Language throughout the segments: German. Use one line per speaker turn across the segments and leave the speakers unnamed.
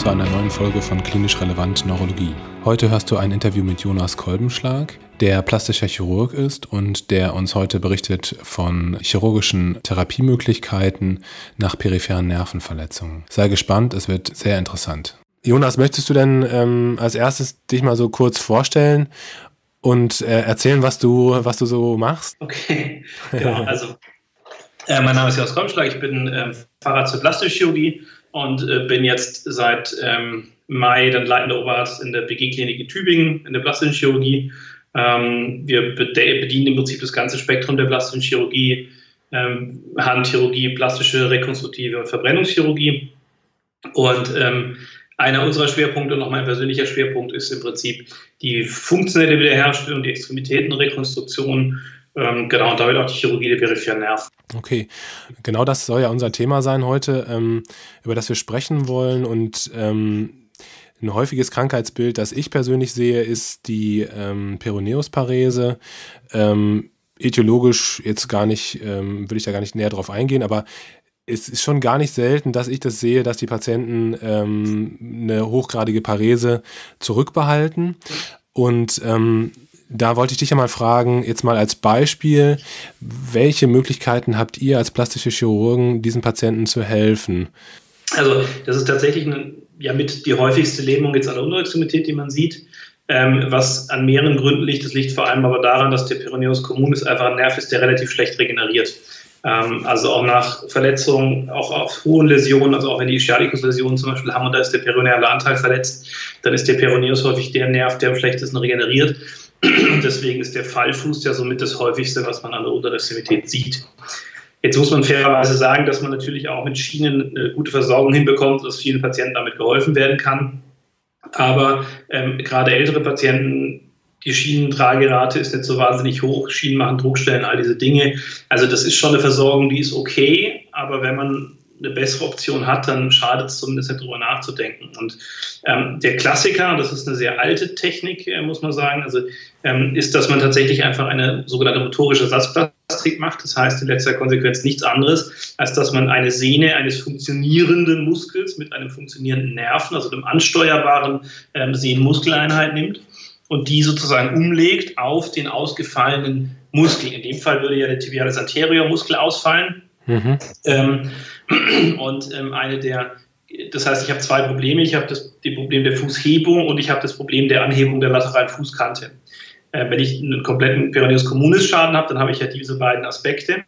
zu einer neuen Folge von Klinisch Relevant Neurologie. Heute hörst du ein Interview mit Jonas Kolbenschlag, der plastischer Chirurg ist und der uns heute berichtet von chirurgischen Therapiemöglichkeiten nach peripheren Nervenverletzungen. Sei gespannt, es wird sehr interessant. Jonas, möchtest du denn ähm, als erstes dich mal so kurz vorstellen und äh, erzählen, was du, was du so machst?
Okay, genau. Also, äh, mein Name ist Jonas Kolbenschlag, ich bin äh, Facharzt für Plastische Chirurgie und äh, bin jetzt seit ähm, Mai dann leitender Oberarzt in der BG-Klinik in Tübingen in der plastischen Chirurgie. Ähm, wir bedienen im Prinzip das ganze Spektrum der plastischen Chirurgie, ähm, Handchirurgie, plastische, rekonstruktive und Verbrennungschirurgie. Und ähm, einer unserer Schwerpunkte und auch mein persönlicher Schwerpunkt ist im Prinzip die funktionelle Wiederherstellung, die Extremitätenrekonstruktion ähm, genau, und damit auch die Chirurgie der peripheren Nerven.
Okay, genau das soll ja unser Thema sein heute, ähm, über das wir sprechen wollen. Und ähm, ein häufiges Krankheitsbild, das ich persönlich sehe, ist die ähm, Peroneusparese. Ähm, etiologisch jetzt gar nicht, ähm, will ich da gar nicht näher drauf eingehen, aber es ist schon gar nicht selten, dass ich das sehe, dass die Patienten ähm, eine hochgradige Parese zurückbehalten. Und da wollte ich dich ja mal fragen, jetzt mal als Beispiel, welche Möglichkeiten habt ihr als plastische Chirurgen, diesen Patienten zu helfen?
Also das ist tatsächlich eine, ja mit die häufigste Lähmung jetzt an der Unterextremität, die man sieht. Ähm, was an mehreren Gründen liegt. Das liegt vor allem aber daran, dass der Peroneus communis einfach ein Nerv ist, der relativ schlecht regeneriert. Ähm, also auch nach Verletzungen, auch auf hohen Läsionen, also auch wenn die Ischiaticus-Läsionen zum Beispiel haben und da ist der peroneale Anteil verletzt, dann ist der Peroneus häufig der Nerv, der am schlechtesten regeneriert. Deswegen ist der Fallfuß ja somit das häufigste, was man an der Unterextremität sieht. Jetzt muss man fairerweise sagen, dass man natürlich auch mit Schienen eine gute Versorgung hinbekommt, dass vielen Patienten damit geholfen werden kann. Aber ähm, gerade ältere Patienten, die Schienentragerate ist nicht so wahnsinnig hoch, Schienen machen Druckstellen, all diese Dinge. Also das ist schon eine Versorgung, die ist okay, aber wenn man eine bessere Option hat, dann schadet es zumindest nicht darüber nachzudenken. Und ähm, der Klassiker, das ist eine sehr alte Technik, äh, muss man sagen, also ähm, ist, dass man tatsächlich einfach eine sogenannte motorische Ersatzplastik macht. Das heißt in letzter Konsequenz nichts anderes, als dass man eine Sehne eines funktionierenden Muskels mit einem funktionierenden Nerven, also einem ansteuerbaren ähm, Sehnenmuskeleinheit nimmt und die sozusagen umlegt auf den ausgefallenen Muskel. In dem Fall würde ja der tibialis anterior Muskel ausfallen. Mhm. Ähm, und ähm, eine der, das heißt, ich habe zwei Probleme. Ich habe das, das Problem der Fußhebung und ich habe das Problem der Anhebung der lateralen Fußkante. Äh, wenn ich einen kompletten Peroneus communis Schaden habe, dann habe ich ja diese beiden Aspekte,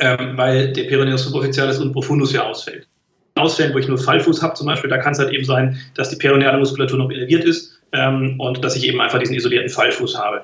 ähm, weil der Peroneus superficialis und profundus ja ausfällt. Ausfällen, wo ich nur Fallfuß habe zum Beispiel, da kann es halt eben sein, dass die peroneale Muskulatur noch innerviert ist ähm, und dass ich eben einfach diesen isolierten Fallfuß habe.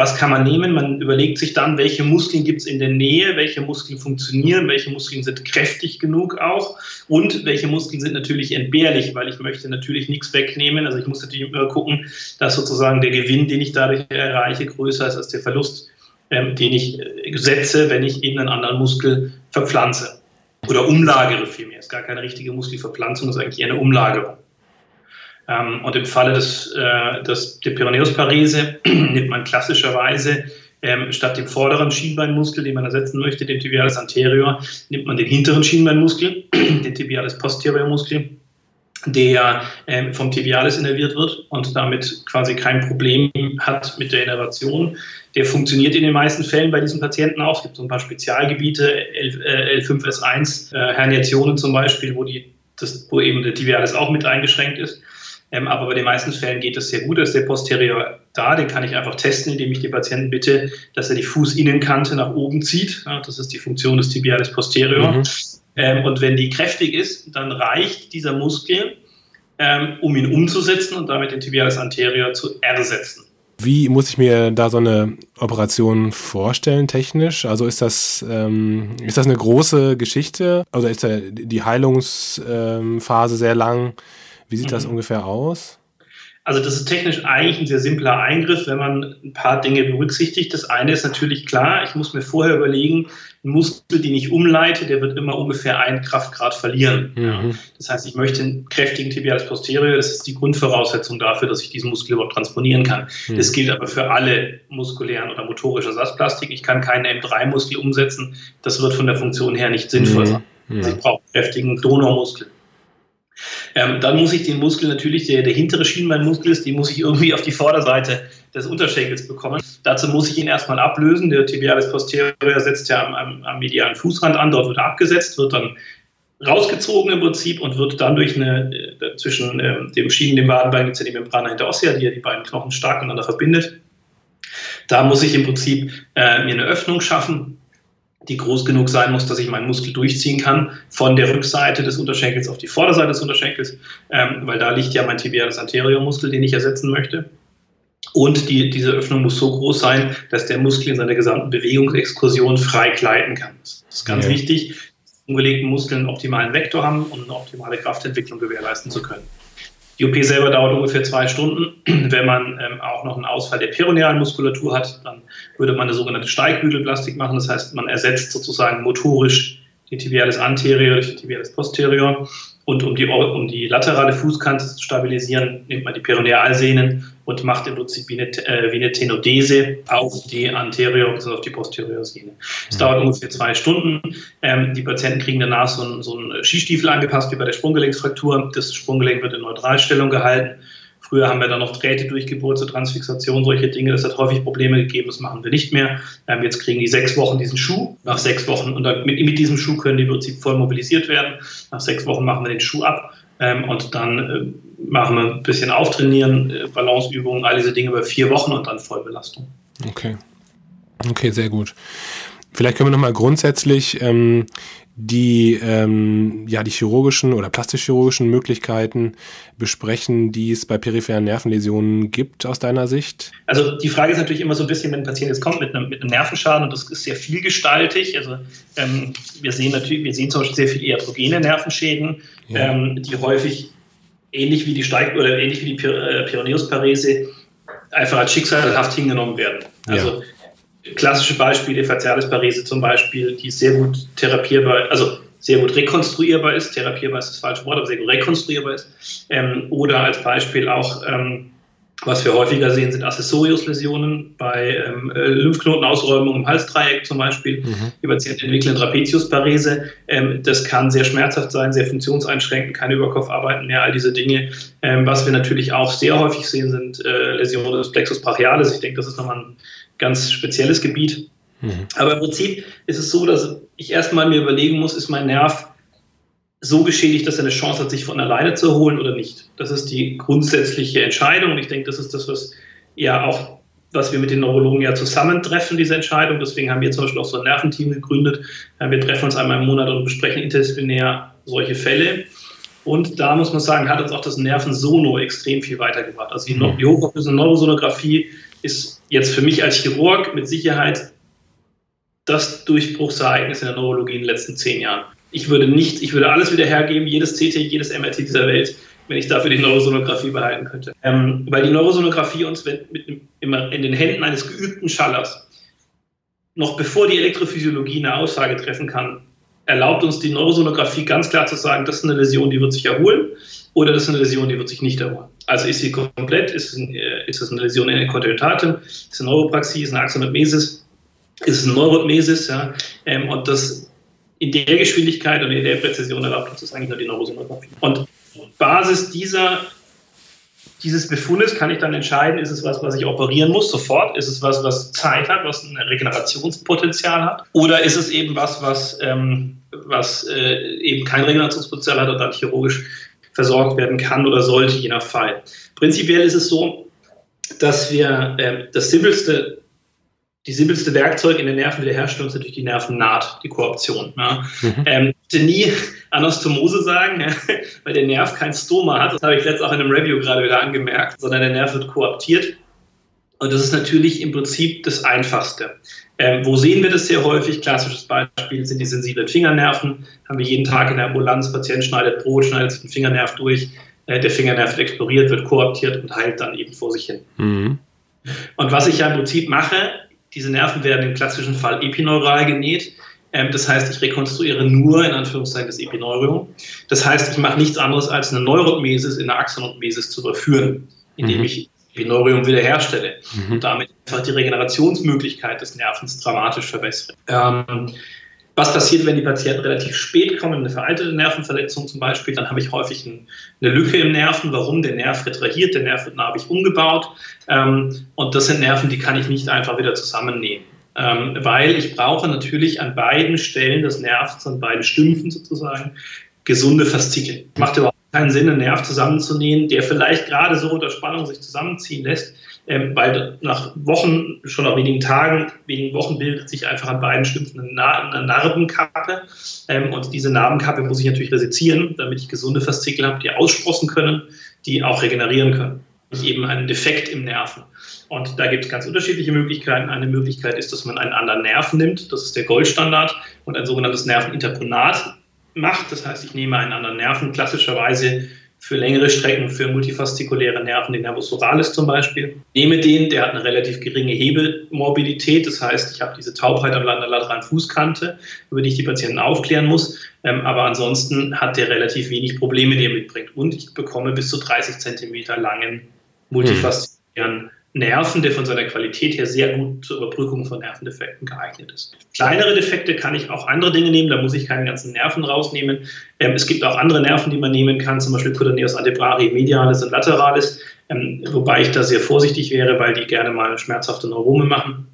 Was kann man nehmen? Man überlegt sich dann, welche Muskeln gibt es in der Nähe, welche Muskeln funktionieren, welche Muskeln sind kräftig genug auch und welche Muskeln sind natürlich entbehrlich, weil ich möchte natürlich nichts wegnehmen. Also ich muss natürlich immer gucken, dass sozusagen der Gewinn, den ich dadurch erreiche, größer ist als der Verlust, ähm, den ich äh, setze, wenn ich eben einen anderen Muskel verpflanze oder umlagere vielmehr. Es ist gar keine richtige Muskelverpflanzung, es ist eigentlich eher eine Umlagerung. Ähm, und im Falle des, äh, des, der Peroneusparese nimmt man klassischerweise ähm, statt dem vorderen Schienbeinmuskel, den man ersetzen möchte, dem Tibialis anterior, nimmt man den hinteren Schienbeinmuskel, den Tibialis posterior Muskel, der ähm, vom Tibialis innerviert wird und damit quasi kein Problem hat mit der Innervation. Der funktioniert in den meisten Fällen bei diesen Patienten auch. Es gibt so ein paar Spezialgebiete, L, äh, L5S1, äh, Herniationen zum Beispiel, wo, die, das, wo eben der Tibialis auch mit eingeschränkt ist. Ähm, aber bei den meisten Fällen geht es sehr gut. Da ist der Posterior da, den kann ich einfach testen, indem ich den Patienten bitte, dass er die Fußinnenkante nach oben zieht. Ja, das ist die Funktion des Tibialis posterior. Mhm. Ähm, und wenn die kräftig ist, dann reicht dieser Muskel, ähm, um ihn umzusetzen und damit den Tibialis anterior zu ersetzen.
Wie muss ich mir da so eine Operation vorstellen, technisch? Also ist das, ähm, ist das eine große Geschichte? Also ist die Heilungsphase sehr lang? Wie sieht das mhm. ungefähr aus?
Also das ist technisch eigentlich ein sehr simpler Eingriff, wenn man ein paar Dinge berücksichtigt. Das eine ist natürlich klar, ich muss mir vorher überlegen, ein Muskel, den ich umleite, der wird immer ungefähr einen Kraftgrad verlieren. Mhm. Das heißt, ich möchte einen kräftigen Tibialis posterior, das ist die Grundvoraussetzung dafür, dass ich diesen Muskel überhaupt transponieren kann. Mhm. Das gilt aber für alle muskulären oder motorischen Ersatzplastik. Ich kann keinen M3-Muskel umsetzen, das wird von der Funktion her nicht sinnvoll mhm. sein. Also ich brauche einen kräftigen Donormuskel. Ähm, dann muss ich den Muskel natürlich, der, der hintere Schienbeinmuskel ist, den muss ich irgendwie auf die Vorderseite des Unterschenkels bekommen. Dazu muss ich ihn erstmal ablösen. Der Tibialis posterior setzt ja am, am, am medialen Fußrand an, dort wird er abgesetzt, wird dann rausgezogen im Prinzip und wird dann durch eine, äh, zwischen äh, dem Schienen, dem Wadenbein, gibt es ja die Membrana interossea, die ja die beiden Knochen stark miteinander verbindet. Da muss ich im Prinzip äh, mir eine Öffnung schaffen, die groß genug sein muss, dass ich meinen Muskel durchziehen kann von der Rückseite des Unterschenkels auf die Vorderseite des Unterschenkels, ähm, weil da liegt ja mein tibialis anterior Muskel, den ich ersetzen möchte. Und die, diese Öffnung muss so groß sein, dass der Muskel in seiner gesamten Bewegungsexkursion frei gleiten kann. Das ist ganz ja. wichtig, dass umgelegten Muskeln einen optimalen Vektor haben, um eine optimale Kraftentwicklung gewährleisten zu können. Die OP selber dauert ungefähr zwei Stunden. Wenn man ähm, auch noch einen Ausfall der peronealen Muskulatur hat, dann würde man eine sogenannte Steigbügelplastik machen. Das heißt, man ersetzt sozusagen motorisch die Tibialis anterior durch die Tibialis posterior und um die, um die laterale Fußkante zu stabilisieren, nimmt man die Peronealsehnen und macht im Prinzip wie eine, äh, wie eine Tenodese auf die anterior bzw. auf die posterior Sehne. Es mhm. dauert ungefähr zwei Stunden. Ähm, die Patienten kriegen danach so einen, so einen Skistiefel angepasst wie bei der Sprunggelenksfraktur. Das Sprunggelenk wird in Neutralstellung gehalten Früher haben wir dann noch Drähte durchgebohrt zur Transfixation, solche Dinge. Das hat häufig Probleme gegeben, das machen wir nicht mehr. Ähm, jetzt kriegen die sechs Wochen diesen Schuh. Nach sechs Wochen, und mit, mit diesem Schuh können die im Prinzip voll mobilisiert werden. Nach sechs Wochen machen wir den Schuh ab ähm, und dann äh, machen wir ein bisschen Auftrainieren, äh, Balanceübungen, all diese Dinge über vier Wochen und dann Vollbelastung.
Okay. Okay, sehr gut. Vielleicht können wir nochmal grundsätzlich ähm, die, ähm, ja, die chirurgischen oder plastisch-chirurgischen Möglichkeiten besprechen, die es bei peripheren Nervenläsionen gibt aus deiner Sicht?
Also die Frage ist natürlich immer so ein bisschen, wenn ein Patient jetzt kommt mit einem, mit einem Nervenschaden und das ist sehr vielgestaltig. Also ähm, wir sehen natürlich, wir sehen zum Beispiel sehr viele iatrogene Nervenschäden, ja. ähm, die häufig ähnlich wie die Steig oder ähnlich wie die äh, Pyrenäusparese einfach als schicksalhaft hingenommen werden. Also ja klassische Beispiele, Facialisparese zum Beispiel, die sehr gut therapierbar, also sehr gut rekonstruierbar ist, therapierbar ist das falsche Wort, aber sehr gut rekonstruierbar ist. Ähm, oder als Beispiel auch, ähm, was wir häufiger sehen, sind Accessoriusläsionen bei ähm, äh, Lymphknotenausräumung im Halsdreieck zum Beispiel. Mhm. Die Patienten entwickeln Trapeziusparese. Ähm, das kann sehr schmerzhaft sein, sehr funktionseinschränkend, keine Überkopfarbeiten mehr, all diese Dinge. Ähm, was wir natürlich auch sehr häufig sehen, sind äh, Läsionen des Plexus brachialis. Ich denke, das ist nochmal ein ganz spezielles Gebiet. Mhm. Aber im Prinzip ist es so, dass ich erstmal mir überlegen muss, ist mein Nerv so geschädigt, dass er eine Chance hat, sich von alleine zu erholen oder nicht. Das ist die grundsätzliche Entscheidung und ich denke, das ist das, was ja auch, was wir mit den Neurologen ja zusammentreffen, diese Entscheidung. Deswegen haben wir zum Beispiel auch so ein Nerventeam gegründet. Wir treffen uns einmal im Monat und besprechen interdisziplinär solche Fälle. Und da muss man sagen, hat uns auch das Nervensono extrem viel weitergebracht. Also die, mhm. die hochauflösende Neurosonographie ist jetzt für mich als Chirurg mit Sicherheit das Durchbruchsereignis in der Neurologie in den letzten zehn Jahren. Ich würde nicht, ich würde alles wieder hergeben, jedes CT, jedes MRT dieser Welt, wenn ich dafür die Neurosonographie behalten könnte. Ähm, weil die Neurosonographie uns mit, mit, immer in den Händen eines geübten Schallers, noch bevor die Elektrophysiologie eine Aussage treffen kann, erlaubt uns die Neurosonographie ganz klar zu sagen, das ist eine Läsion, die wird sich erholen oder das ist eine Läsion, die wird sich nicht erholen. Also ist sie komplett, ist es, ein, äh, ist es eine Läsion in der Kontinuitatem, ist es eine Neuropraxie, ist es eine Axonotmesis, ist es eine Neurotmesis, ja, ähm, und das in der Geschwindigkeit und in der Präzision erlaubt uns das eigentlich nur die Neurosonographie. Und Basis dieser dieses Befundes kann ich dann entscheiden, ist es was, was ich operieren muss sofort? Ist es was, was Zeit hat, was ein Regenerationspotenzial hat? Oder ist es eben was, was, ähm, was äh, eben kein Regenerationspotenzial hat und dann chirurgisch versorgt werden kann oder sollte, je nach Fall. Prinzipiell ist es so, dass wir äh, das simpelste, die simpelste Werkzeug in der Nervenwiederherstellung ist natürlich die Nervennaht, die Kooption. Ja. Mhm. Ähm, bitte nie Anastomose sagen, ja, weil der Nerv kein Stoma hat. Das habe ich letztens auch in einem Review gerade wieder angemerkt, sondern der Nerv wird kooptiert. Und das ist natürlich im Prinzip das Einfachste. Ähm, wo sehen wir das sehr häufig? Klassisches Beispiel sind die sensiblen Fingernerven. Haben wir jeden Tag in der Ambulanz, Patient schneidet Brot, schneidet den Fingernerv durch, äh, der Fingernerv exploriert, wird kooptiert und heilt dann eben vor sich hin. Mhm. Und was ich ja im Prinzip mache, diese Nerven werden im klassischen Fall epineural genäht. Ähm, das heißt, ich rekonstruiere nur in Anführungszeichen das Epineurium. Das heißt, ich mache nichts anderes als eine Neurotmesis in der Axonotmesis zu überführen, indem mhm. ich Binorium wiederherstelle mhm. und damit einfach die Regenerationsmöglichkeit des Nervens dramatisch verbessere. Ähm, Was passiert, wenn die Patienten relativ spät kommen, eine veraltete Nervenverletzung zum Beispiel, dann habe ich häufig ein, eine Lücke im Nerven. Warum? Der Nerv retrahiert, der Nerv wird narbig umgebaut. Ähm, und das sind Nerven, die kann ich nicht einfach wieder zusammennehmen. Ähm, weil ich brauche natürlich an beiden Stellen des Nervs, an beiden Stümpfen sozusagen, gesunde Faszikel. Macht überhaupt keinen Sinn, einen Nerv zusammenzunähen, der vielleicht gerade so unter Spannung sich zusammenziehen lässt, ähm, weil nach Wochen, schon nach wenigen Tagen, wenigen Wochen bildet sich einfach an beiden Stümpfen eine, eine Narbenkappe ähm, und diese Narbenkappe muss ich natürlich resizieren, damit ich gesunde Faszikel habe, die aussprossen können, die auch regenerieren können. Ich eben einen Defekt im Nerven. Und da gibt es ganz unterschiedliche Möglichkeiten. Eine Möglichkeit ist, dass man einen anderen Nerven nimmt, das ist der Goldstandard, und ein sogenanntes Nerveninterponat macht. Das heißt, ich nehme einen anderen Nerven, klassischerweise für längere Strecken, für multifaszikuläre Nerven, den Nervus oralis zum Beispiel. Nehme den, der hat eine relativ geringe Hebelmorbidität, das heißt, ich habe diese Taubheit an der lateralen Fußkante, über die ich die Patienten aufklären muss, ähm, aber ansonsten hat der relativ wenig Probleme, die er mitbringt. Und ich bekomme bis zu 30 Zentimeter langen multifaszikulären Nerven, der von seiner Qualität her sehr gut zur Überbrückung von Nervendefekten geeignet ist. Kleinere Defekte kann ich auch andere Dinge nehmen, da muss ich keinen ganzen Nerven rausnehmen. Ähm, es gibt auch andere Nerven, die man nehmen kann, zum Beispiel Cutaneus antebrachi medialis und lateralis, ähm, wobei ich da sehr vorsichtig wäre, weil die gerne mal schmerzhafte Neurome machen.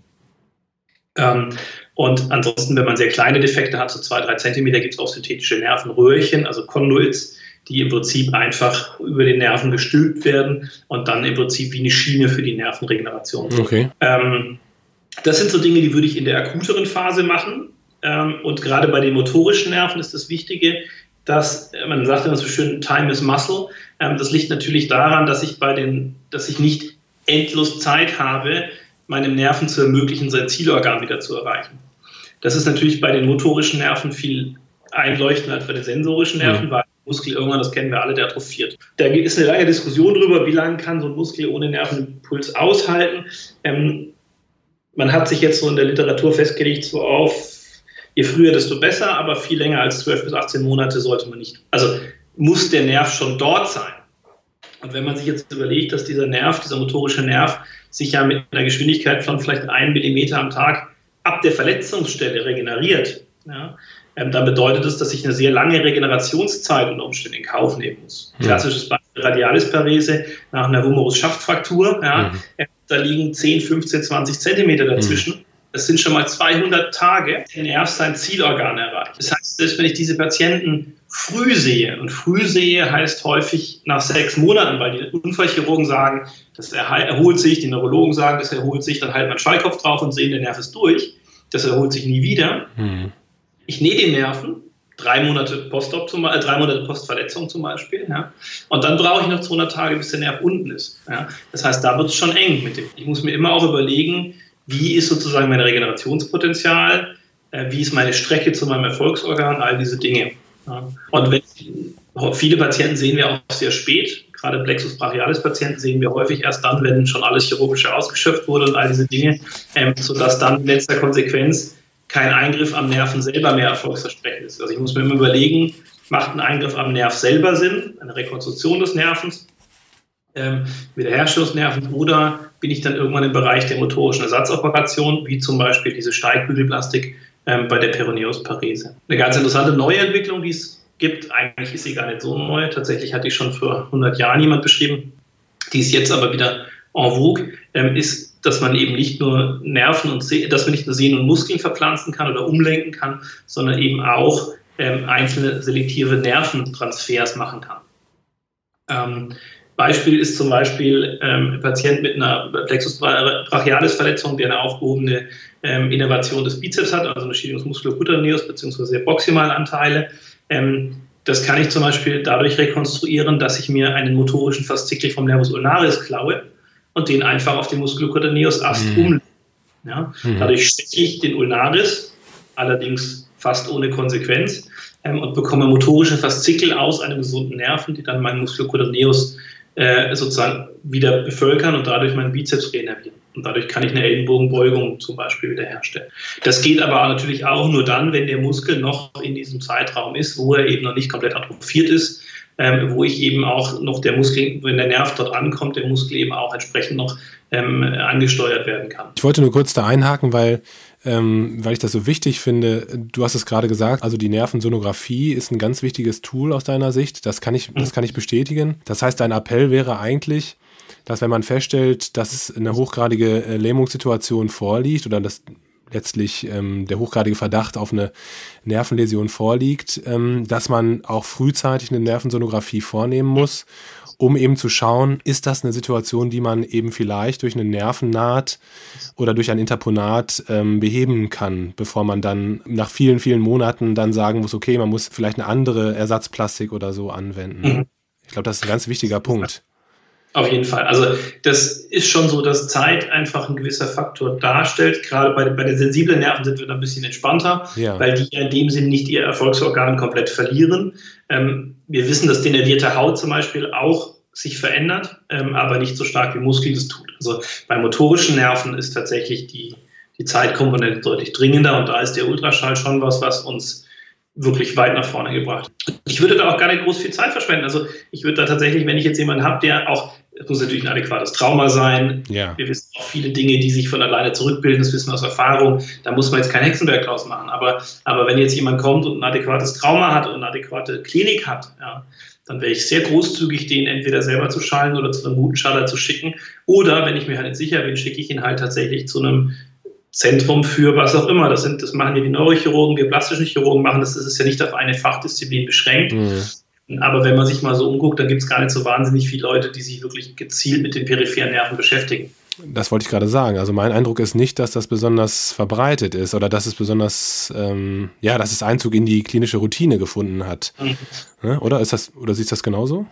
Ähm, und ansonsten, wenn man sehr kleine Defekte hat, so zwei, drei Zentimeter, gibt es auch synthetische Nervenröhrchen, also Conduits, die im Prinzip einfach über den Nerven gestülpt werden und dann im Prinzip wie eine Schiene für die Nervenregeneration.
Okay. Ähm,
das sind so Dinge, die würde ich in der akuteren Phase machen. Ähm, und gerade bei den motorischen Nerven ist das Wichtige, dass man sagt immer so schön, Time is Muscle. Ähm, das liegt natürlich daran, dass ich bei den, dass ich nicht endlos Zeit habe, meinem Nerven zu ermöglichen, sein Zielorgan wieder zu erreichen. Das ist natürlich bei den motorischen Nerven viel einleuchtender als bei den sensorischen Nerven, mhm. weil Muskel irgendwann, das kennen wir alle, der atrophiert. Da ist eine lange Diskussion darüber, wie lange kann so ein Muskel ohne Nervenimpuls aushalten. Ähm, man hat sich jetzt so in der Literatur festgelegt, so auf, je früher, desto besser, aber viel länger als 12 bis 18 Monate sollte man nicht. Also muss der Nerv schon dort sein. Und wenn man sich jetzt überlegt, dass dieser Nerv, dieser motorische Nerv, sich ja mit einer Geschwindigkeit von vielleicht einem Millimeter am Tag ab der Verletzungsstelle regeneriert, ja, ähm, dann bedeutet es, dass ich eine sehr lange Regenerationszeit unter Umständen in Kauf nehmen muss. Ja. Klassisches Beispiel Radialisparese nach einer Humerus-Schaftfraktur. Ja, mhm. Ähm, da liegen 10, 15, 20 Zentimeter dazwischen. Mhm. Das sind schon mal 200 Tage, der Nerv sein Zielorgan erreicht. Das heißt, selbst wenn ich diese Patienten früh sehe, und früh sehe heißt häufig nach sechs Monaten, weil die Unfallchirurgen sagen, das erholt sich, die Neurologen sagen, das erholt sich, dann halt man Schweikopf drauf und sehen, der Nerv ist durch. Das erholt sich nie wieder. Mhm ich nähe die Nerven, drei Monate Postop zum, äh, drei Monate Postverletzung zum Beispiel, ja, und dann brauche ich noch 200 Tage, bis der Nerv unten ist. Ja. Das heißt, da wird es schon eng mit dem. Ich muss mir immer auch überlegen, wie ist sozusagen mein Regenerationspotenzial, äh, wie ist meine Strecke zu meinem Erfolgsorgan, all diese Dinge. Ja. Und wenn, viele Patienten sehen wir auch sehr spät, gerade Plexus brachialis Patienten sehen wir häufig erst dann, wenn schon alles chirurgische ausgeschöpft wurde und all diese Dinge, ähm, sodass dann in letzter Konsequenz kein Eingriff am Nerven selber mehr erfolgsversprechend ist. Also ich muss mir immer überlegen, macht ein Eingriff am Nerv selber Sinn, eine Rekonstruktion des Nervens, ähm, Wiederherstellungsnerven, oder bin ich dann irgendwann im Bereich der motorischen Ersatzoperation, wie zum Beispiel diese Steigbügelplastik ähm, bei der Peroneusparese. Eine ganz interessante neue Entwicklung, die es gibt, eigentlich ist sie gar nicht so neu, tatsächlich hatte ich schon vor 100 Jahren jemand beschrieben, die ist jetzt aber wieder en vogue, ähm, ist dass man eben nicht nur Nerven und Se dass man nicht nur Sehnen und Muskeln verpflanzen kann oder umlenken kann, sondern eben auch ähm, einzelne selektive Nerventransfers machen kann. Ähm, Beispiel ist zum Beispiel ähm, ein Patient mit einer Plexus brachialis Verletzung, der eine aufgehobene ähm, Innervation des Bizeps hat, also eine Schienungs musculocutaneus bzw. Proximalanteile. Ähm, das kann ich zum Beispiel dadurch rekonstruieren, dass ich mir einen motorischen Faszikel vom Nervus ulnaris klaue und den einfach auf den Musculocutaneus-Ast mhm. umlegen. Ja? Mhm. Dadurch steche ich den Ulnaris, allerdings fast ohne Konsequenz, ähm, und bekomme motorische Faszikel aus einem gesunden Nerven, die dann meinen Musculocutaneus äh, sozusagen wieder bevölkern und dadurch meinen Bizeps renervieren. Und dadurch kann ich eine Ellenbogenbeugung zum Beispiel wiederherstellen. Das geht aber natürlich auch nur dann, wenn der Muskel noch in diesem Zeitraum ist, wo er eben noch nicht komplett atrophiert ist ähm, wo ich eben auch noch der Muskel, wenn der Nerv dort ankommt, der Muskel eben auch entsprechend noch ähm, angesteuert werden kann.
Ich wollte nur kurz da einhaken, weil ähm, weil ich das so wichtig finde. Du hast es gerade gesagt, also die Nervensonographie ist ein ganz wichtiges Tool aus deiner Sicht. Das kann ich, das kann ich bestätigen. Das heißt, dein Appell wäre eigentlich, dass wenn man feststellt, dass eine hochgradige äh, Lähmungssituation vorliegt oder dass letztlich ähm, der hochgradige Verdacht auf eine Nervenläsion vorliegt, ähm, dass man auch frühzeitig eine Nervensonographie vornehmen muss um eben zu schauen, ist das eine Situation, die man eben vielleicht durch eine Nervennaht oder durch ein Interponat ähm, beheben kann, bevor man dann nach vielen, vielen Monaten dann sagen muss, okay, man muss vielleicht eine andere Ersatzplastik oder so anwenden. Mhm. Ich glaube, das ist ein ganz wichtiger Punkt.
Auf jeden Fall. Also das ist schon so, dass Zeit einfach ein gewisser Faktor darstellt. Gerade bei, bei den sensiblen Nerven sind wir da ein bisschen entspannter, ja. weil die in dem Sinn nicht ihr Erfolgsorgan komplett verlieren. Ähm, wir wissen, dass denervierte Haut zum Beispiel auch sich verändert, ähm, aber nicht so stark wie Muskel das tut. Also bei motorischen Nerven ist tatsächlich die, die Zeitkomponente deutlich dringender und da ist der Ultraschall schon was, was uns wirklich weit nach vorne gebracht. Ich würde da auch gar nicht groß viel Zeit verschwenden. Also ich würde da tatsächlich, wenn ich jetzt jemanden habe, der auch, es muss natürlich ein adäquates Trauma sein. Ja. Wir wissen auch viele Dinge, die sich von alleine zurückbilden, das wissen wir aus Erfahrung. Da muss man jetzt kein Hexenwerk draus machen. Aber, aber wenn jetzt jemand kommt und ein adäquates Trauma hat und eine adäquate Klinik hat, ja, dann wäre ich sehr großzügig, den entweder selber zu schallen oder zu einem guten Schaller zu schicken. Oder wenn ich mir halt nicht sicher bin, schicke ich ihn halt tatsächlich zu einem Zentrum für was auch immer. Das, sind, das machen ja die Neurochirurgen, wir plastischen Chirurgen machen das. Das ist ja nicht auf eine Fachdisziplin beschränkt. Mhm. Aber wenn man sich mal so umguckt, dann gibt es gar nicht so wahnsinnig viele Leute, die sich wirklich gezielt mit den peripheren Nerven beschäftigen.
Das wollte ich gerade sagen. Also mein Eindruck ist nicht, dass das besonders verbreitet ist oder dass es besonders, ähm, ja, dass es Einzug in die klinische Routine gefunden hat. Mhm. Ja, oder ist das, oder siehst du das genauso?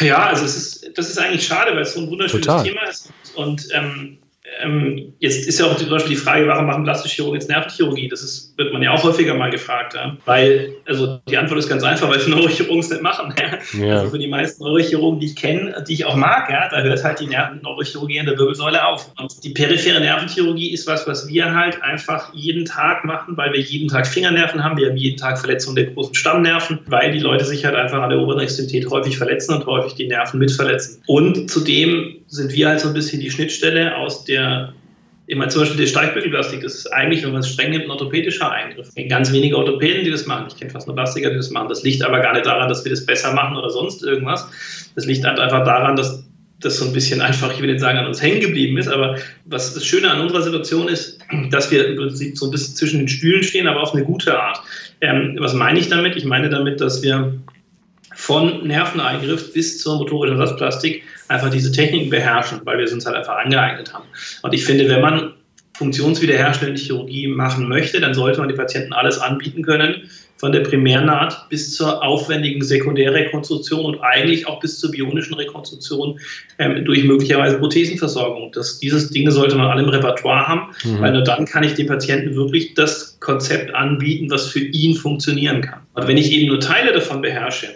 Ja, also es ist, das ist eigentlich schade, weil es so ein wunderschönes Total. Thema ist. Und ähm, ähm, jetzt ist ja auch zum Beispiel die Frage, warum machen plastische Chirurgen jetzt Nervenchirurgie? Das ist, wird man ja auch häufiger mal gefragt. Ja? Weil, also die Antwort ist ganz einfach, weil Neurochirurgen es nicht machen. Ja? Ja. Also für die meisten Neurochirurgen, die ich kenne, die ich auch mag, ja, da hört halt die Nerven Neurochirurgie an der Wirbelsäule auf. Und die periphere Nervenchirurgie ist was, was wir halt einfach jeden Tag machen, weil wir jeden Tag Fingernerven haben, wir haben jeden Tag Verletzungen der großen Stammnerven, weil die Leute sich halt einfach an der oberen Extremität häufig verletzen und häufig die Nerven mitverletzen. Und zudem sind wir halt so ein bisschen die Schnittstelle aus der, immer zum Beispiel der Steigbügelplastik, das ist eigentlich, wenn man es streng nimmt, ein orthopädischer Eingriff. Es gibt ganz wenige Orthopäden, die das machen. Ich kenne fast nur Plastiker, die das machen. Das liegt aber gar nicht daran, dass wir das besser machen oder sonst irgendwas. Das liegt halt einfach daran, dass das so ein bisschen einfach, ich will nicht sagen, an uns hängen geblieben ist, aber was das Schöne an unserer Situation ist, dass wir im Prinzip so ein bisschen zwischen den Stühlen stehen, aber auf eine gute Art. Ähm, was meine ich damit? Ich meine damit, dass wir von Nerveneingriff bis zur motorischen Ersatzplastik einfach diese Techniken beherrschen, weil wir es uns halt einfach angeeignet haben. Und ich finde, wenn man funktionswiederherstellende Chirurgie machen möchte, dann sollte man den Patienten alles anbieten können, von der Primärnaht bis zur aufwendigen Sekundärrekonstruktion und eigentlich auch bis zur bionischen Rekonstruktion ähm, durch möglicherweise Prothesenversorgung. Das, dieses Dinge sollte man alle im Repertoire haben, mhm. weil nur dann kann ich dem Patienten wirklich das Konzept anbieten, was für ihn funktionieren kann. Und wenn ich eben nur Teile davon beherrsche,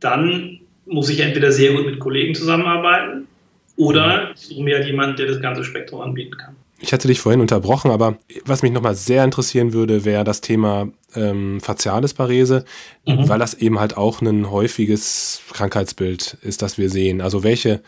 dann muss ich entweder sehr gut mit Kollegen zusammenarbeiten oder ich suche mir halt jemanden, der das ganze Spektrum anbieten kann.
Ich hatte dich vorhin unterbrochen, aber was mich nochmal sehr interessieren würde, wäre das Thema ähm, faciales Parese, mhm. weil das eben halt auch ein häufiges Krankheitsbild ist, das wir sehen. Also welche,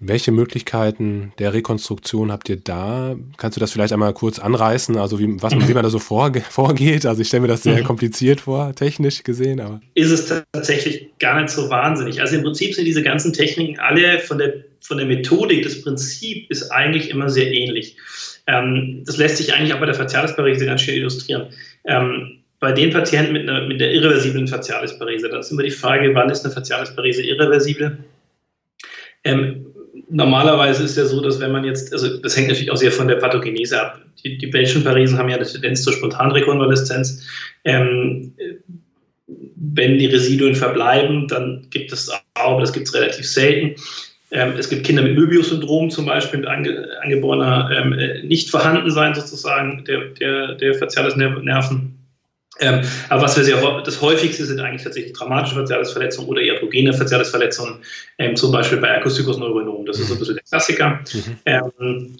welche Möglichkeiten der Rekonstruktion habt ihr da? Kannst du das vielleicht einmal kurz anreißen? Also wie, was, wie man da so vorge vorgeht? Also ich stelle mir das sehr mhm. kompliziert vor, technisch gesehen. Aber.
Ist es tatsächlich gar nicht so wahnsinnig. Also im Prinzip sind diese ganzen Techniken alle von der, von der Methodik, das Prinzip ist eigentlich immer sehr ähnlich. Ähm, das lässt sich eigentlich auch bei der Facialisparese ganz schön illustrieren. Ähm, bei den Patienten mit, einer, mit der irreversiblen Facialisparese, da ist immer die Frage, wann ist eine Facialisparese irreversibel? Ähm, normalerweise ist ja so, dass wenn man jetzt, also das hängt natürlich auch sehr von der Pathogenese ab. Die, die belgischen Parisen haben ja eine Tendenz zur Spontanrekonvaleszenz. Ähm, wenn die Residuen verbleiben, dann gibt es auch, das gibt es relativ selten. Ähm, es gibt Kinder mit Möbius-Syndrom zum Beispiel, mit ange, angeborener ähm, Nicht-Vorhandensein sozusagen der, der, der Nerven. Ähm, aber was wir sehr, das häufigste sind eigentlich tatsächlich traumatische Verletzungen oder iatrogene Verletzungen, ähm, zum Beispiel bei Akustikuus-Neuronom. Das ist so ein bisschen der Klassiker. Mhm. Ähm,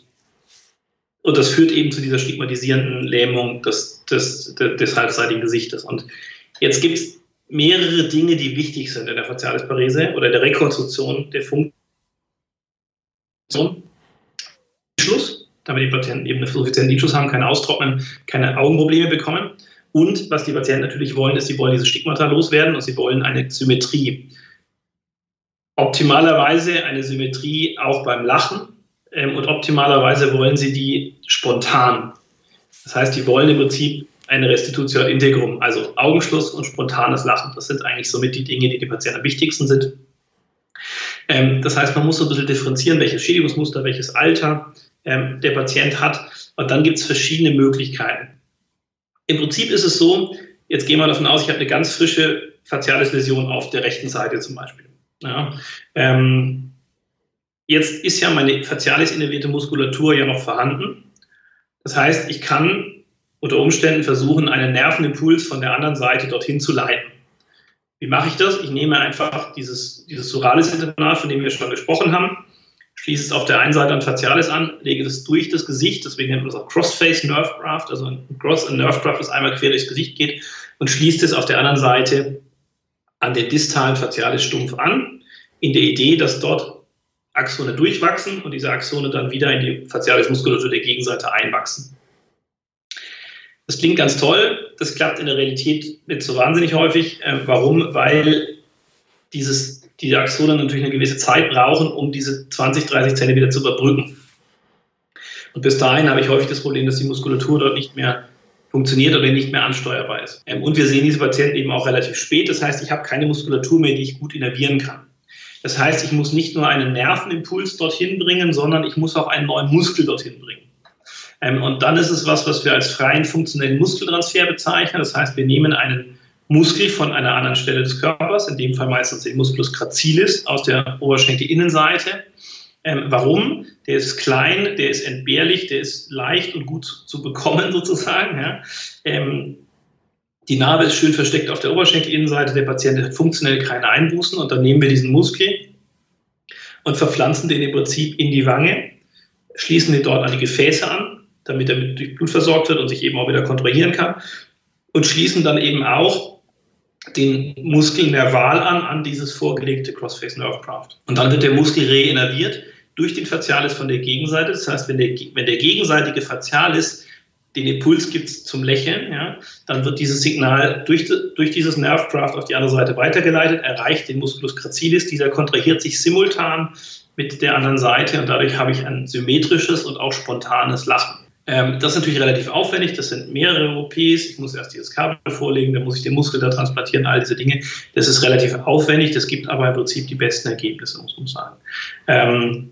und das führt eben zu dieser stigmatisierenden Lähmung des, des, des, halbseitigen Gesichtes. Und jetzt gibt es mehrere Dinge, die wichtig sind in der Facialisparese oder der Rekonstruktion der Funktion. Schluss damit die Patienten eben einen suffizienten Lidschuss haben, kein Austrocknen, keine Augenprobleme bekommen. Und was die Patienten natürlich wollen, ist, sie wollen diese Stigmata loswerden und sie wollen eine Symmetrie. Optimalerweise eine Symmetrie auch beim Lachen ähm, und optimalerweise wollen sie die spontan. Das heißt, die wollen im Prinzip eine Restitution integrum, also Augenschluss und spontanes Lachen. Das sind eigentlich somit die Dinge, die den Patienten am wichtigsten sind. Ähm, das heißt, man muss so ein bisschen differenzieren, welches Schädigungsmuster, welches Alter ähm, der Patient hat. Und dann gibt es verschiedene Möglichkeiten. Im Prinzip ist es so, jetzt gehen wir davon aus, ich habe eine ganz frische Facialis-Läsion auf der rechten Seite zum Beispiel. Ja, ähm, jetzt ist ja meine facialis innervierte Muskulatur ja noch vorhanden. Das heißt, ich kann unter Umständen versuchen, einen Nervenimpuls von der anderen Seite dorthin zu leiten. Wie mache ich das? Ich nehme einfach dieses, dieses Suralis-Internal, von dem wir schon gesprochen haben, schließe es auf der einen Seite an Facialis an, lege das durch das Gesicht, deswegen nennt man das auch Crossface Nerve Graft, also ein Cross Nerve Graft, das einmal quer durchs Gesicht geht und schließt es auf der anderen Seite an den distalen Facialis-Stumpf an, in der Idee, dass dort Axone durchwachsen und diese Axone dann wieder in die Facialis-Muskulatur der Gegenseite einwachsen. Das klingt ganz toll, das klappt in der Realität nicht so wahnsinnig häufig. Äh, warum? Weil dieses, diese Axone natürlich eine gewisse Zeit brauchen, um diese 20, 30 Zentimeter zu überbrücken. Und bis dahin habe ich häufig das Problem, dass die Muskulatur dort nicht mehr funktioniert oder nicht mehr ansteuerbar ist. Ähm, und wir sehen diese Patienten eben auch relativ spät. Das heißt, ich habe keine Muskulatur mehr, die ich gut innervieren kann. Das heißt, ich muss nicht nur einen Nervenimpuls dorthin bringen, sondern ich muss auch einen neuen Muskel dorthin bringen. Ähm, und dann ist es was, was wir als freien funktionellen Muskeltransfer bezeichnen. Das heißt, wir nehmen einen Muskel von einer anderen Stelle des Körpers, in dem Fall meistens den Musculus gracilis aus der Oberschenkelinnenseite. Ähm, warum? Der ist klein, der ist entbehrlich, der ist leicht und gut zu bekommen sozusagen. Ja. Ähm, die Narbe ist schön versteckt auf der Oberschenkelinnenseite, der Patient hat funktionell keine Einbußen und dann nehmen wir diesen Muskel und verpflanzen den im Prinzip in die Wange, schließen den dort an die Gefäße an damit er mit Blut versorgt wird und sich eben auch wieder kontrollieren kann. Und schließen dann eben auch den Muskel nerval an, an dieses vorgelegte Crossface Nerve Graft. Und dann wird der Muskel reinnerviert durch den Facialis von der Gegenseite. Das heißt, wenn der, wenn der gegenseitige Facialis den Impuls gibt zum Lächeln, ja, dann wird dieses Signal durch, durch dieses Nerve Graft auf die andere Seite weitergeleitet, erreicht den Musculus gracilis, dieser kontrahiert sich simultan mit der anderen Seite und dadurch habe ich ein symmetrisches und auch spontanes Lachen. Ähm, das ist natürlich relativ aufwendig, das sind mehrere OPs. Ich muss erst dieses Kabel vorlegen, dann muss ich den Muskel da transplantieren, all diese Dinge. Das ist relativ aufwendig, das gibt aber im Prinzip die besten Ergebnisse, muss man sagen. Ähm,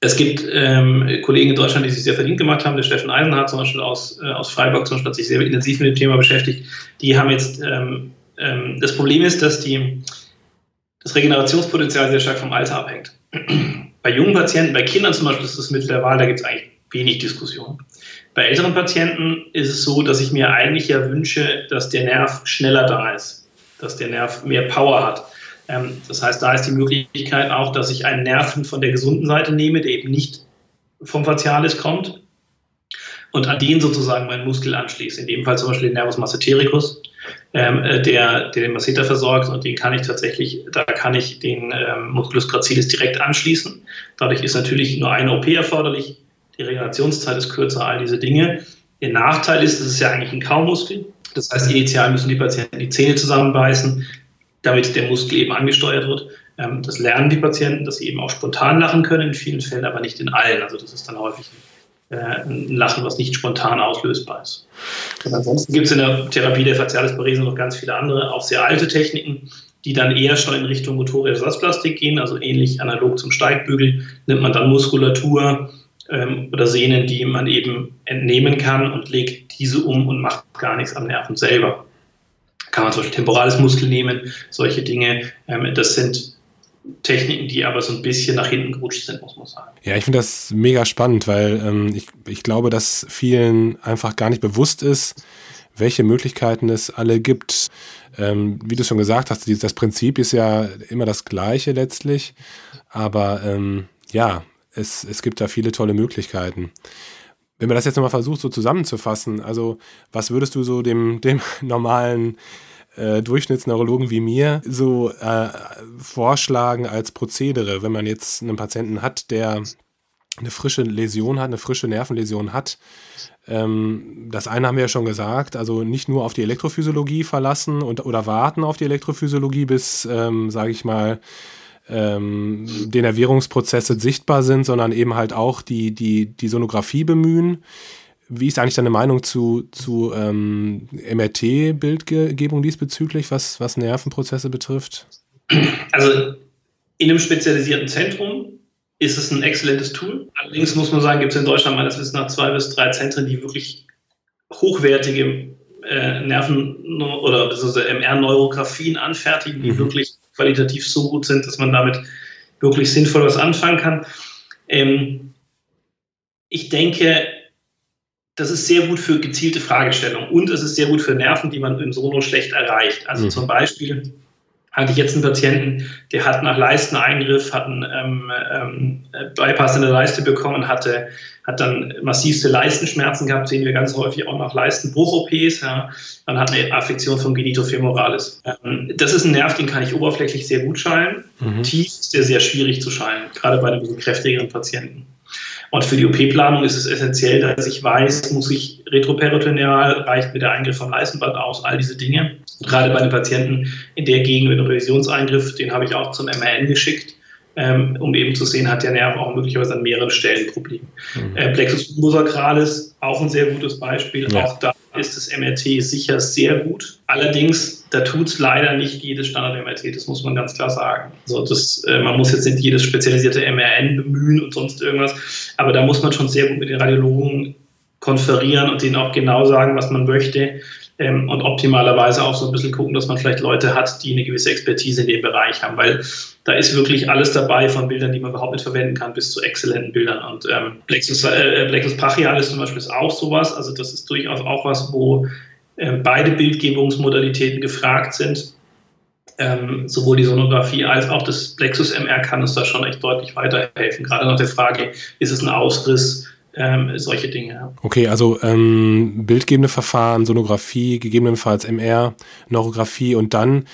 es gibt ähm, Kollegen in Deutschland, die sich sehr verdient gemacht haben. Der Steffen Eisenhardt zum Beispiel aus, äh, aus Freiburg zum Beispiel hat sich sehr intensiv mit dem Thema beschäftigt. Die haben jetzt, ähm, ähm, das Problem ist, dass die, das Regenerationspotenzial sehr stark vom Alter abhängt. bei jungen Patienten, bei Kindern zum Beispiel ist das Mittel der Wahl, da gibt es eigentlich wenig Diskussion. Bei älteren Patienten ist es so, dass ich mir eigentlich ja wünsche, dass der Nerv schneller da ist, dass der Nerv mehr Power hat. Ähm, das heißt, da ist die Möglichkeit auch, dass ich einen Nerven von der gesunden Seite nehme, der eben nicht vom Facialis kommt und an den sozusagen meinen Muskel anschließe. In dem Fall zum Beispiel den Nervus massetericus, ähm, äh, der, der den Masseter versorgt und den kann ich tatsächlich, da kann ich den ähm, Musculus gracilis direkt anschließen. Dadurch ist natürlich nur eine OP erforderlich die Regenerationszeit ist kürzer, all diese Dinge. Der Nachteil ist, es ist ja eigentlich ein Kaumuskel. Das heißt, initial müssen die Patienten die Zähne zusammenbeißen, damit der Muskel eben angesteuert wird. Ähm, das lernen die Patienten, dass sie eben auch spontan lachen können, in vielen Fällen aber nicht in allen. Also das ist dann häufig äh, ein Lachen, was nicht spontan auslösbar ist. Und ansonsten gibt es in der Therapie der Facialis Parese noch ganz viele andere, auch sehr alte Techniken, die dann eher schon in Richtung motorische Ersatzplastik gehen, also ähnlich analog zum Steigbügel, nimmt man dann Muskulatur, ähm, oder Sehnen, die man eben entnehmen kann und legt diese um und macht gar nichts am Nerven selber. Kann man zum Beispiel temporales Muskel nehmen, solche Dinge. Ähm, das sind Techniken, die aber so ein bisschen nach hinten gerutscht sind, muss man sagen.
Ja, ich finde das mega spannend, weil ähm, ich, ich glaube, dass vielen einfach gar nicht bewusst ist, welche Möglichkeiten es alle gibt. Ähm, wie du schon gesagt hast, das Prinzip ist ja immer das gleiche letztlich. Aber ähm, ja, es, es gibt da viele tolle Möglichkeiten. Wenn man das jetzt nochmal versucht, so zusammenzufassen, also was würdest du so dem, dem normalen äh, Durchschnittsneurologen wie mir so äh, vorschlagen als Prozedere, wenn man jetzt einen Patienten hat, der eine frische Läsion hat, eine frische Nervenläsion hat. Ähm, das eine haben wir ja schon gesagt, also nicht nur auf die Elektrophysiologie verlassen und, oder warten auf die Elektrophysiologie, bis, ähm, sage ich mal, ähm, Denervierungsprozesse sichtbar sind, sondern eben halt auch die, die, die Sonographie bemühen. Wie ist eigentlich deine Meinung zu, zu ähm, MRT-Bildgebung diesbezüglich, was, was Nervenprozesse betrifft?
Also in einem spezialisierten Zentrum ist es ein exzellentes Tool. Allerdings muss man sagen, gibt es in Deutschland meines Wissens nach zwei bis drei Zentren, die wirklich hochwertige äh, Nerven- oder MR-Neurographien anfertigen, die mhm. wirklich qualitativ so gut sind, dass man damit wirklich sinnvoll was anfangen kann. Ähm, ich denke, das ist sehr gut für gezielte Fragestellungen und es ist sehr gut für Nerven, die man im Sono schlecht erreicht. Also mhm. zum Beispiel hatte ich jetzt einen Patienten, der hat nach Leisteneingriff, hat einen ähm, ähm, Bypass in der Leiste bekommen, hatte, hat dann massivste Leistenschmerzen gehabt, sehen wir ganz häufig auch nach Leistenbruch-OPs. Ja. Man hat eine Affektion vom Genitofemoralis. Ähm, das ist ein Nerv, den kann ich oberflächlich sehr gut schallen. Mhm. Tief ist der sehr schwierig zu schallen, gerade bei einem kräftigeren Patienten. Und für die OP-Planung ist es essentiell, dass ich weiß, muss ich retroperitoneal, reicht mir der Eingriff vom Leistenband aus, all diese Dinge. Gerade bei den Patienten in der Gegend mit einem Revisionseingriff, den habe ich auch zum MRN geschickt, ähm, um eben zu sehen, hat der Nerv auch möglicherweise an mehreren Stellen Probleme. Mhm. Äh, Plexus musacralis, auch ein sehr gutes Beispiel. Ja. Auch da ist das MRT sicher sehr gut. Allerdings, da tut es leider nicht jedes Standard-MRT, das muss man ganz klar sagen. Also das, äh, man muss jetzt nicht jedes spezialisierte MRN bemühen und sonst irgendwas, aber da muss man schon sehr gut mit den Radiologen konferieren und denen auch genau sagen, was man möchte ähm, und optimalerweise auch so ein bisschen gucken, dass man vielleicht Leute hat, die eine gewisse Expertise in dem Bereich haben, weil da ist wirklich alles dabei, von Bildern, die man überhaupt nicht verwenden kann, bis zu exzellenten Bildern. Und ähm, Plexus, äh, Plexus brachialis zum Beispiel ist auch sowas, also das ist durchaus auch was, wo äh, beide Bildgebungsmodalitäten gefragt sind. Ähm, sowohl die Sonographie als auch das Plexus MR kann uns da schon echt deutlich weiterhelfen. Gerade nach der Frage, ist es ein Ausriss, ähm, solche Dinge.
Okay, also ähm, bildgebende Verfahren, Sonographie, gegebenenfalls MR, Neurographie und dann,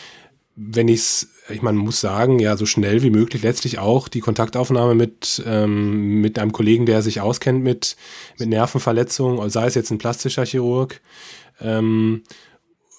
wenn ich es, ich meine, muss sagen, ja, so schnell wie möglich letztlich auch die Kontaktaufnahme mit, ähm, mit einem Kollegen, der sich auskennt mit, mit Nervenverletzungen, sei es jetzt ein plastischer Chirurg. Ähm,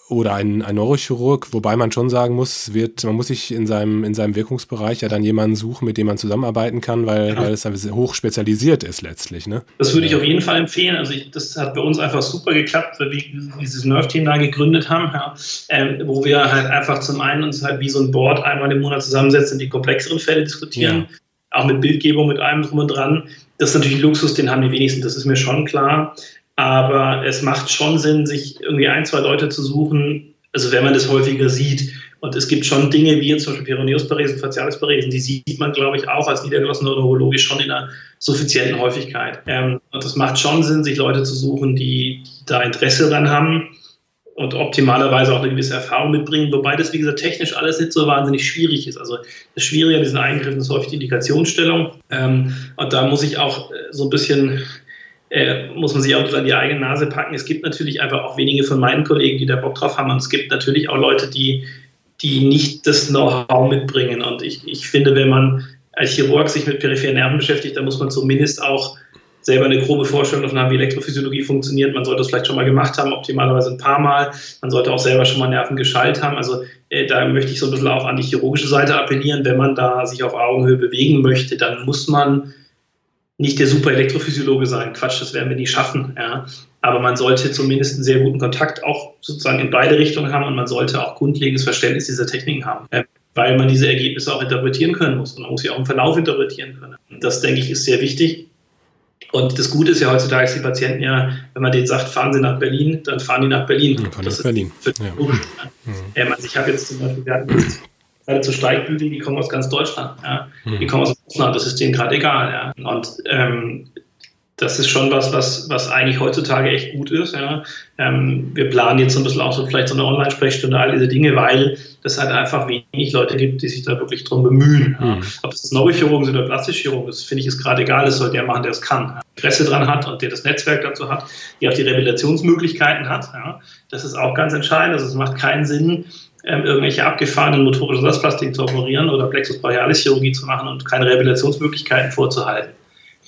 oder ein, ein Neurochirurg, wobei man schon sagen muss, wird, man muss sich in seinem, in seinem Wirkungsbereich ja dann jemanden suchen, mit dem man zusammenarbeiten kann, weil, ja. weil es dann hoch spezialisiert ist letztlich. Ne?
Das würde ich auf jeden Fall empfehlen. Also ich, das hat bei uns einfach super geklappt, weil wir dieses Nerve-Team da gegründet haben, ja, ähm, wo wir halt einfach zum einen uns halt wie so ein Board einmal im Monat zusammensetzen, die komplexeren Fälle diskutieren, ja. auch mit Bildgebung, mit allem drum und dran. Das ist natürlich ein Luxus, den haben die wenigsten, das ist mir schon klar. Aber es macht schon Sinn, sich irgendwie ein, zwei Leute zu suchen, also wenn man das häufiger sieht. Und es gibt schon Dinge wie zum Beispiel Peroneusparesen, Facialisparesen, die sieht man, glaube ich, auch als niedergelassener Neurologe schon in einer suffizienten Häufigkeit. Ähm, und es macht schon Sinn, sich Leute zu suchen, die, die da Interesse dran haben und optimalerweise auch eine gewisse Erfahrung mitbringen, wobei das, wie gesagt, technisch alles nicht so wahnsinnig schwierig ist. Also das Schwierige an diesen Eingriffen ist häufig die Indikationsstellung. Ähm, und da muss ich auch äh, so ein bisschen äh, muss man sich auch an die eigene Nase packen. Es gibt natürlich einfach auch wenige von meinen Kollegen, die da Bock drauf haben. Und es gibt natürlich auch Leute, die, die nicht das Know-how mitbringen. Und ich, ich finde, wenn man als Chirurg sich mit peripheren Nerven beschäftigt, dann muss man zumindest auch selber eine grobe Vorstellung davon haben, wie Elektrophysiologie funktioniert. Man sollte es vielleicht schon mal gemacht haben, optimalerweise ein paar Mal. Man sollte auch selber schon mal Nerven geschallt haben. Also äh, da möchte ich so ein bisschen auch an die chirurgische Seite appellieren. Wenn man da sich auf Augenhöhe bewegen möchte, dann muss man nicht der super Elektrophysiologe sein. Quatsch, das werden wir nie schaffen. Ja. Aber man sollte zumindest einen sehr guten Kontakt auch sozusagen in beide Richtungen haben und man sollte auch grundlegendes Verständnis dieser Techniken haben, weil man diese Ergebnisse auch interpretieren können muss. Und man muss sie auch im Verlauf interpretieren können. Das, denke ich, ist sehr wichtig. Und das Gute ist ja heutzutage, dass die Patienten ja, wenn man denen sagt, fahren Sie nach Berlin, dann fahren die nach Berlin. Ja,
das ist Berlin. Ja.
Mhm. Ähm, also ich habe jetzt zum Beispiel, wir hatten jetzt gerade zu Steigbügel, die kommen aus ganz Deutschland. Ja. Die kommen aus Russland, das ist denen gerade egal. Ja. Und ähm, das ist schon was, was, was eigentlich heutzutage echt gut ist. Ja. Ähm, wir planen jetzt so ein bisschen auch so vielleicht so eine Online-Sprechstunde, all diese Dinge, weil es halt einfach wenig Leute gibt, die sich da wirklich drum bemühen. Mhm. Ob es Neurochirurgen sind oder Plastischchirurgen, das finde ich ist gerade egal. Das soll der machen, der es kann. Interesse dran hat und der das Netzwerk dazu hat, der auch die Rehabilitationsmöglichkeiten hat. Ja. Das ist auch ganz entscheidend. Also es macht keinen Sinn, ähm, irgendwelche abgefahrenen motorischen Ersatzplastiken zu operieren oder Plexus brachialis Chirurgie zu machen und keine Rehabilitationsmöglichkeiten vorzuhalten.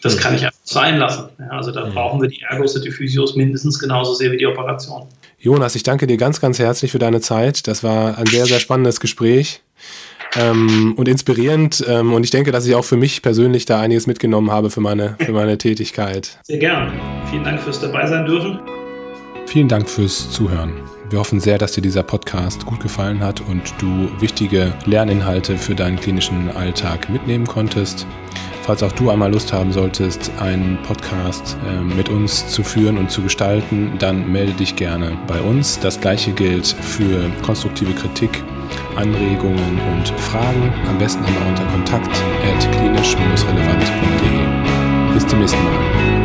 Das kann ich einfach sein lassen. Ja, also da brauchen wir die Ergos und die Physios mindestens genauso sehr wie die Operation.
Jonas, ich danke dir ganz, ganz herzlich für deine Zeit. Das war ein sehr, sehr spannendes Gespräch ähm, und inspirierend. Ähm, und ich denke, dass ich auch für mich persönlich da einiges mitgenommen habe für meine, für meine Tätigkeit.
Sehr gern. Vielen Dank fürs dabei sein dürfen.
Vielen Dank fürs Zuhören. Wir hoffen sehr, dass dir dieser Podcast gut gefallen hat und du wichtige Lerninhalte für deinen klinischen Alltag mitnehmen konntest. Falls auch du einmal Lust haben solltest, einen Podcast äh, mit uns zu führen und zu gestalten, dann melde dich gerne bei uns. Das gleiche gilt für konstruktive Kritik, Anregungen und Fragen. Am besten immer unter kontakt klinisch-relevant.de. Bis zum nächsten Mal.